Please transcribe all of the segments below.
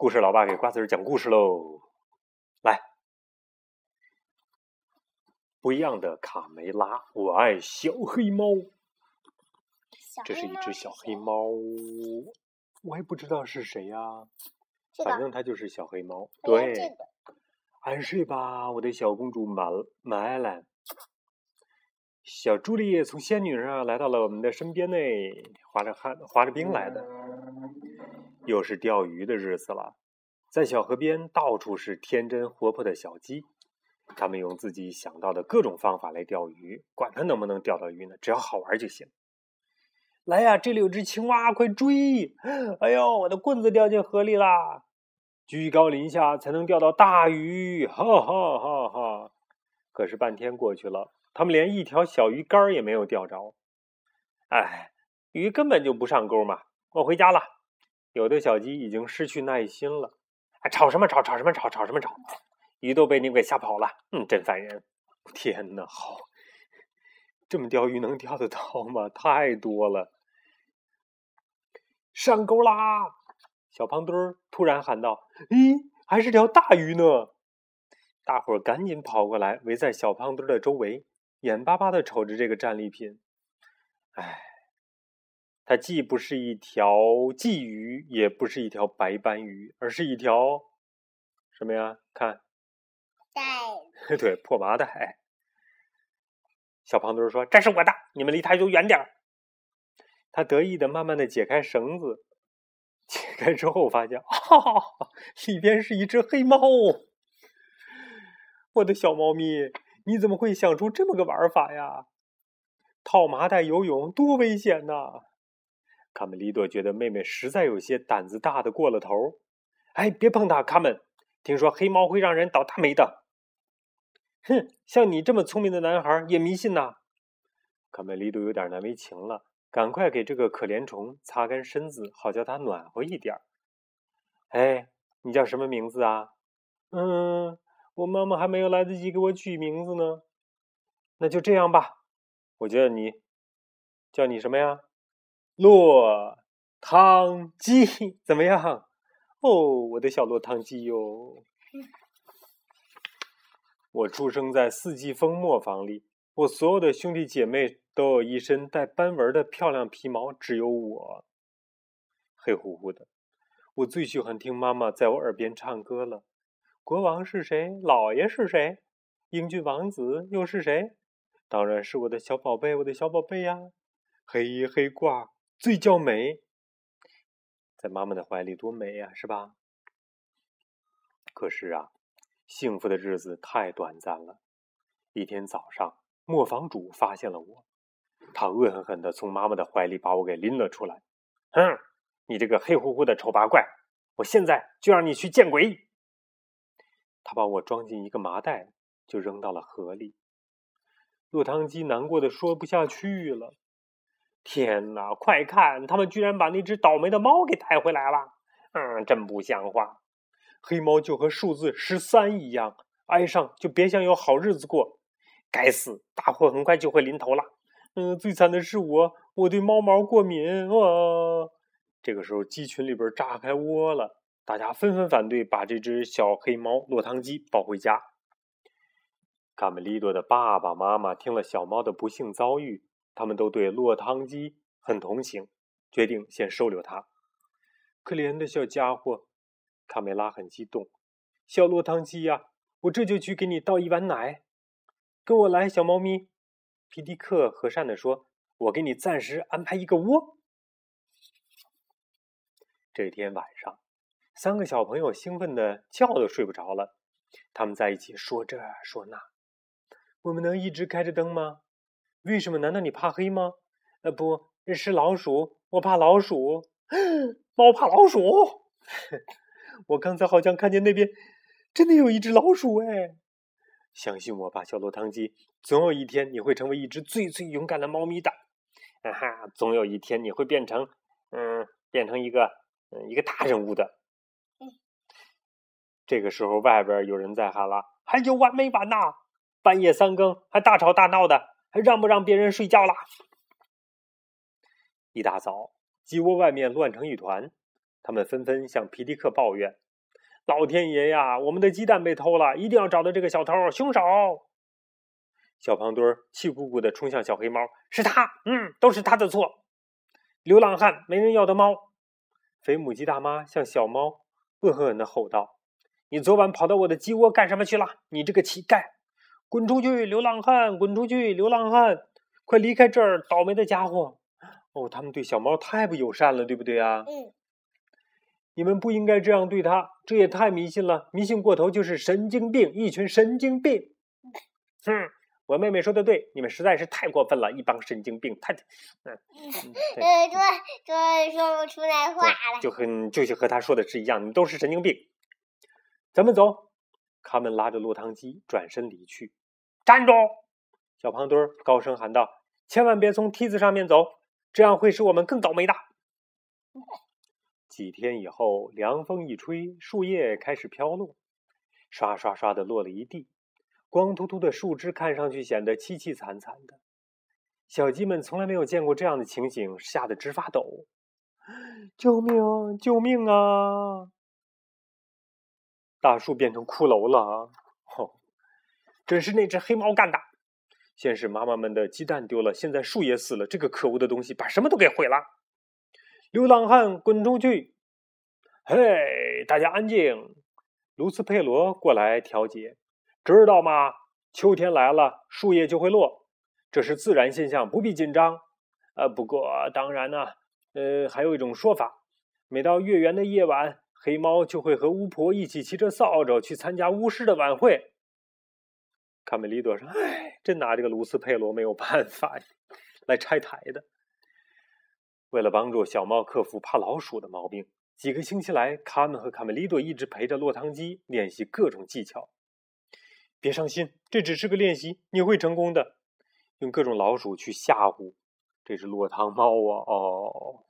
故事老爸给瓜子儿讲故事喽，来，不一样的卡梅拉，我爱小黑猫。这是一只小黑猫，我也不知道是谁呀，反正它就是小黑猫。对，安睡吧，我的小公主玛玛兰。小朱丽叶从仙女上来到了我们的身边呢，滑着旱滑着冰来的。又是钓鱼的日子了，在小河边到处是天真活泼的小鸡，他们用自己想到的各种方法来钓鱼，管它能不能钓到鱼呢，只要好玩就行。来呀，这里有只青蛙，快追！哎呦，我的棍子掉进河里啦！居高临下才能钓到大鱼，哈哈哈哈！可是半天过去了，他们连一条小鱼干也没有钓着。哎，鱼根本就不上钩嘛！我回家了。有的小鸡已经失去耐心了。哎，吵什么吵？吵什么吵？吵什么吵？鱼都被你给吓跑了。嗯，真烦人！天哪，好，这么钓鱼能钓得到吗？太多了。上钩啦！小胖墩儿突然喊道：“咦，还是条大鱼呢！”大伙儿赶紧跑过来，围在小胖墩儿的周围，眼巴巴的瞅着这个战利品。唉，它既不是一条鲫鱼，也不是一条白斑鱼，而是一条什么呀？看，带，对，破麻袋。小胖墩说：“这是我的，你们离它就远点儿。”他得意的慢慢的解开绳子，解开之后发现，哈哈，里边是一只黑猫。我的小猫咪，你怎么会想出这么个玩法呀？套麻袋游泳多危险呐！卡梅利多觉得妹妹实在有些胆子大的过了头。哎，别碰它，卡门！听说黑猫会让人倒大霉的。哼，像你这么聪明的男孩也迷信呐？卡梅利多有点难为情了。赶快给这个可怜虫擦干身子，好叫它暖和一点。哎，你叫什么名字啊？嗯，我妈妈还没有来得及给我取名字呢。那就这样吧，我叫你，叫你什么呀？落汤鸡，怎么样？哦，我的小落汤鸡哟。我出生在四季风磨坊里，我所有的兄弟姐妹。都有一身带斑纹的漂亮皮毛，只有我黑乎乎的。我最喜欢听妈妈在我耳边唱歌了。国王是谁？老爷是谁？英俊王子又是谁？当然是我的小宝贝，我的小宝贝呀！黑衣黑挂最娇美，在妈妈的怀里多美呀，是吧？可是啊，幸福的日子太短暂了。一天早上，磨坊主发现了我。他恶狠狠地从妈妈的怀里把我给拎了出来。哼，你这个黑乎乎的丑八怪，我现在就让你去见鬼！他把我装进一个麻袋，就扔到了河里。落汤鸡难过的说不下去了。天哪，快看，他们居然把那只倒霉的猫给带回来了！嗯，真不像话。黑猫就和数字十三一样，挨上就别想有好日子过。该死，大祸很快就会临头了。嗯，最惨的是我，我对猫毛过敏啊！这个时候，鸡群里边炸开窝了，大家纷纷反对把这只小黑猫落汤鸡抱回家。卡梅利多的爸爸妈妈听了小猫的不幸遭遇，他们都对落汤鸡很同情，决定先收留它。可怜的小家伙，卡梅拉很激动。小落汤鸡呀，我这就去给你倒一碗奶，跟我来，小猫咪。皮迪克和善的说：“我给你暂时安排一个窝。”这天晚上，三个小朋友兴奋的觉都睡不着了。他们在一起说这说那：“我们能一直开着灯吗？为什么？难道你怕黑吗？”“呃，不是老鼠，我怕老鼠。猫怕老鼠。我刚才好像看见那边真的有一只老鼠。”哎。相信我吧，小落汤鸡，总有一天你会成为一只最最勇敢的猫咪的。啊哈，总有一天你会变成，嗯，变成一个，嗯，一个大人物的。这个时候，外边有人在喊了：“还有完没完呐？半夜三更还大吵大闹的，还让不让别人睡觉啦？”一大早，鸡窝外面乱成一团，他们纷纷向皮迪克抱怨：“老天爷呀，我们的鸡蛋被偷了，一定要找到这个小偷凶手！小胖墩气鼓鼓的冲向小黑猫：“是他，嗯，都是他的错！流浪汉，没人要的猫！”肥母鸡大妈向小猫恶狠狠的吼道：“你昨晚跑到我的鸡窝干什么去了？你这个乞丐！滚出去，流浪汉！滚出去，流浪汉！快离开这儿，倒霉的家伙！”哦，他们对小猫太不友善了，对不对啊？嗯。你们不应该这样对他，这也太迷信了，迷信过头就是神经病，一群神经病。哼。我妹妹说的对，你们实在是太过分了，一帮神经病！太，嗯，呃，说说说不出来话了，就很就是和他说的是一样，你们都是神经病。咱们走，卡门拉着落汤鸡转身离去。站住！小胖墩儿高声喊道：“千万别从梯子上面走，这样会使我们更倒霉的。”几天以后，凉风一吹，树叶开始飘落，刷刷刷的落了一地。光秃秃的树枝看上去显得凄凄惨惨的，小鸡们从来没有见过这样的情景，吓得直发抖。救命！救命啊！大树变成骷髅了！吼！真是那只黑猫干的！先是妈妈们的鸡蛋丢了，现在树也死了。这个可恶的东西把什么都给毁了！流浪汉，滚出去！嘿，大家安静！卢斯佩罗过来调解。知道吗？秋天来了，树叶就会落，这是自然现象，不必紧张。呃，不过当然呢，呃，还有一种说法，每到月圆的夜晚，黑猫就会和巫婆一起骑着扫帚去参加巫师的晚会。卡梅利多说：“唉，真拿这个卢斯佩罗没有办法呀，来拆台的。为了帮助小猫克服怕老鼠的毛病，几个星期来，卡门和卡梅利多一直陪着落汤鸡练习各种技巧。”别伤心，这只是个练习，你会成功的。用各种老鼠去吓唬这只落汤猫啊！哦，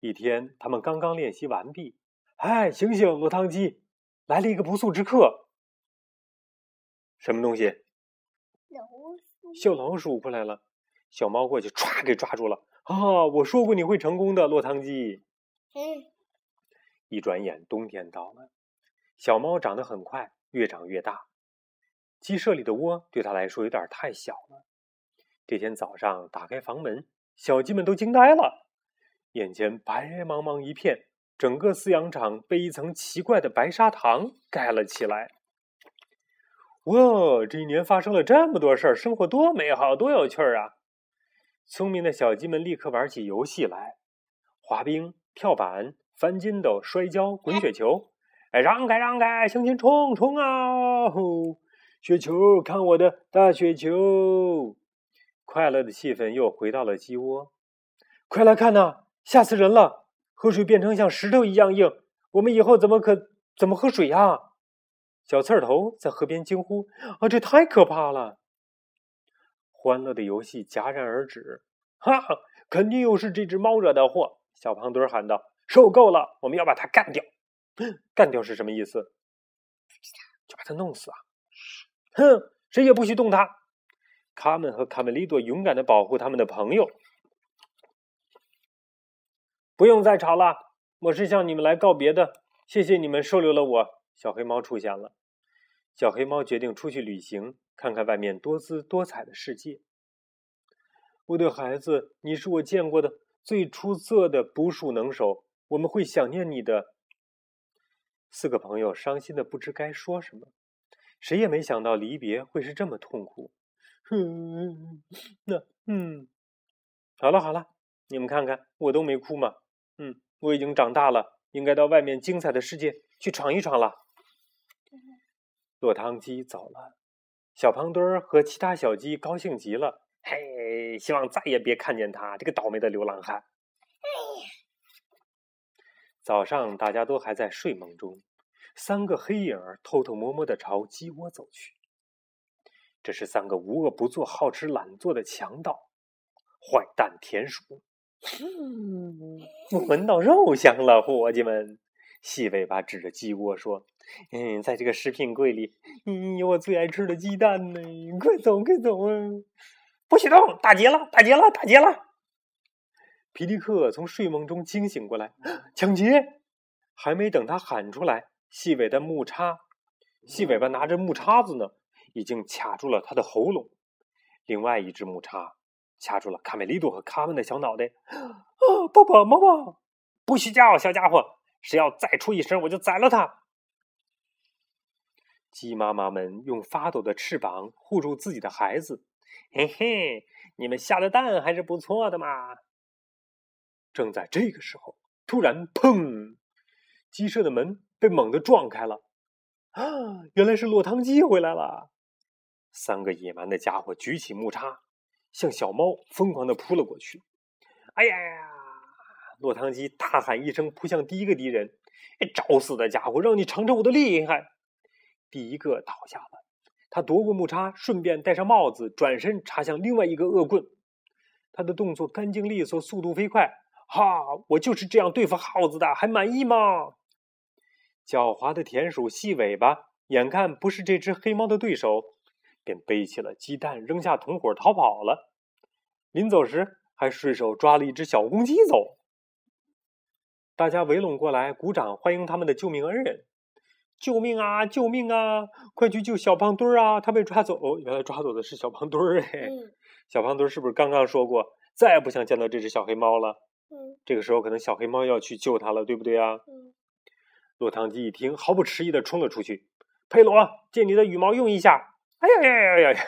一天，他们刚刚练习完毕。哎，醒醒，落汤鸡，来了一个不速之客。什么东西？老鼠。小老鼠过来了，小猫过去歘给抓住了。啊，我说过你会成功的，落汤鸡。嗯。一转眼，冬天到了，小猫长得很快。越长越大，鸡舍里的窝对它来说有点太小了。这天早上打开房门，小鸡们都惊呆了，眼前白茫茫一片，整个饲养场被一层奇怪的白砂糖盖了起来。哇，这一年发生了这么多事儿，生活多美好，多有趣儿啊！聪明的小鸡们立刻玩起游戏来：滑冰、跳板、翻筋斗、摔跤、滚雪球。哎，让开，让开，向前冲，冲啊！雪球，看我的大雪球！快乐的气氛又回到了鸡窝。快来看呐，吓死人了！河水变成像石头一样硬，我们以后怎么可怎么喝水呀？小刺儿头在河边惊呼：“啊，这太可怕了！”欢乐的游戏戛然而止。哈，肯定又是这只猫惹的祸！小胖墩喊道：“受够了，我们要把它干掉！”干掉是什么意思？就把他弄死啊！哼，谁也不许动他。卡门和卡梅利多勇敢的保护他们的朋友。不用再吵了，我是向你们来告别的。谢谢你们收留了我。小黑猫出现了。小黑猫决定出去旅行，看看外面多姿多彩的世界。我的孩子，你是我见过的最出色的捕鼠能手，我们会想念你的。四个朋友伤心的不知该说什么，谁也没想到离别会是这么痛苦。哼，那嗯，好了好了，你们看看，我都没哭嘛。嗯，我已经长大了，应该到外面精彩的世界去闯一闯了。落汤鸡走了，小胖墩儿和其他小鸡高兴极了。嘿，希望再也别看见他这个倒霉的流浪汉。早上，大家都还在睡梦中，三个黑影偷偷摸摸的朝鸡窝走去。这是三个无恶不作、好吃懒做的强盗，坏蛋田鼠。我闻到肉香了，伙计们！细尾巴指着鸡窝说：“嗯，在这个食品柜里，嗯，有我最爱吃的鸡蛋呢！快走，快走啊！不许动！打劫了！打劫了！打劫了！”皮迪克从睡梦中惊醒过来，抢劫！还没等他喊出来，细尾的木叉，细尾巴拿着木叉子呢，已经卡住了他的喉咙。另外一只木叉卡住了卡梅利多和卡门的小脑袋。啊，爸爸妈妈，不许叫，小家伙！谁要再出一声，我就宰了他。鸡妈妈们用发抖的翅膀护住自己的孩子。嘿嘿，你们下的蛋还是不错的嘛。正在这个时候，突然，砰！鸡舍的门被猛地撞开了。啊，原来是落汤鸡回来了。三个野蛮的家伙举起木叉，向小猫疯狂的扑了过去。哎呀呀！落汤鸡大喊一声，扑向第一个敌人。找死的家伙，让你尝尝我的厉害！第一个倒下了，他夺过木叉，顺便戴上帽子，转身插向另外一个恶棍。他的动作干净利索，速度飞快。哈！我就是这样对付耗子的，还满意吗？狡猾的田鼠细尾巴眼看不是这只黑猫的对手，便背起了鸡蛋，扔下同伙逃跑了。临走时，还顺手抓了一只小公鸡走。大家围拢过来，鼓掌欢迎他们的救命恩人！救命啊！救命啊！快去救小胖墩儿啊！他被抓走，原来抓走的是小胖墩儿哎！小胖墩儿是不是刚刚说过再也不想见到这只小黑猫了？嗯，这个时候可能小黑猫要去救他了，对不对啊？嗯。落汤鸡一听，毫不迟疑的冲了出去。佩罗，借你的羽毛用一下。哎呀呀呀呀！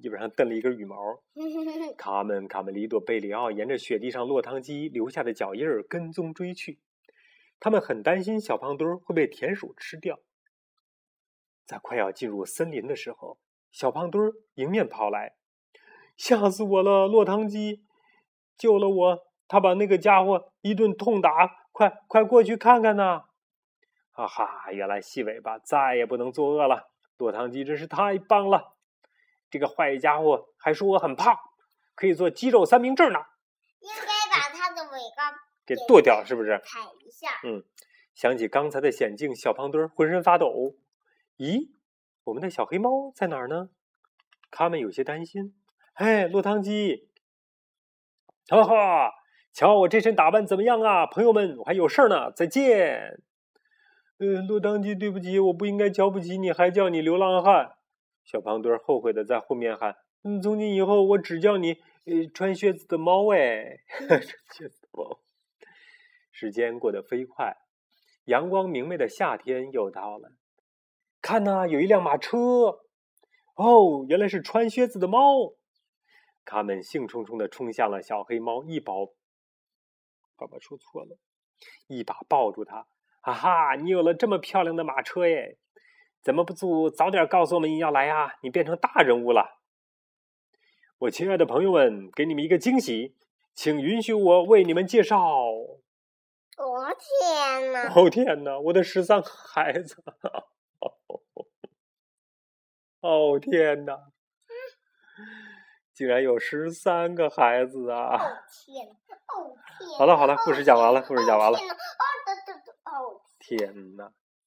基本上蹬了一根羽毛。卡门、卡梅利多、贝里奥沿着雪地上落汤鸡留下的脚印儿跟踪追去。他们很担心小胖墩儿会被田鼠吃掉。在快要进入森林的时候，小胖墩儿迎面跑来，吓死我了！落汤鸡救了我，他把那个家伙一顿痛打，快快过去看看呐！哈哈，原来细尾巴再也不能作恶了。落汤鸡真是太棒了！这个坏家伙还说我很胖，可以做鸡肉三明治呢。应该把它的尾巴 给剁掉，是不是？踩一下。嗯，想起刚才的险境，小胖墩儿浑身发抖。咦，我们的小黑猫在哪儿呢？他们有些担心。哎，落汤鸡，哈哈，瞧我这身打扮怎么样啊？朋友们，我还有事儿呢，再见。嗯，落汤鸡，对不起，我不应该瞧不起你，还叫你流浪汉。小胖墩儿后悔的在后面喊：“嗯，从今以后我只叫你呃穿靴子的猫。”哎，穿靴子的猫。时间过得飞快，阳光明媚的夏天又到了。看呐，有一辆马车。哦，原来是穿靴子的猫。他们兴冲冲的冲向了小黑猫，一把，爸爸说错了，一把抱住它。哈哈，你有了这么漂亮的马车耶！怎么不早早点告诉我们你要来啊？你变成大人物了。我亲爱的朋友们，给你们一个惊喜，请允许我为你们介绍。我天哪！哦天哪！我的十三个孩子！哦天哪！竟然有十三个孩子啊！哦天！哦天！好了好了，故事讲完了，故事讲完了。哦，天哪！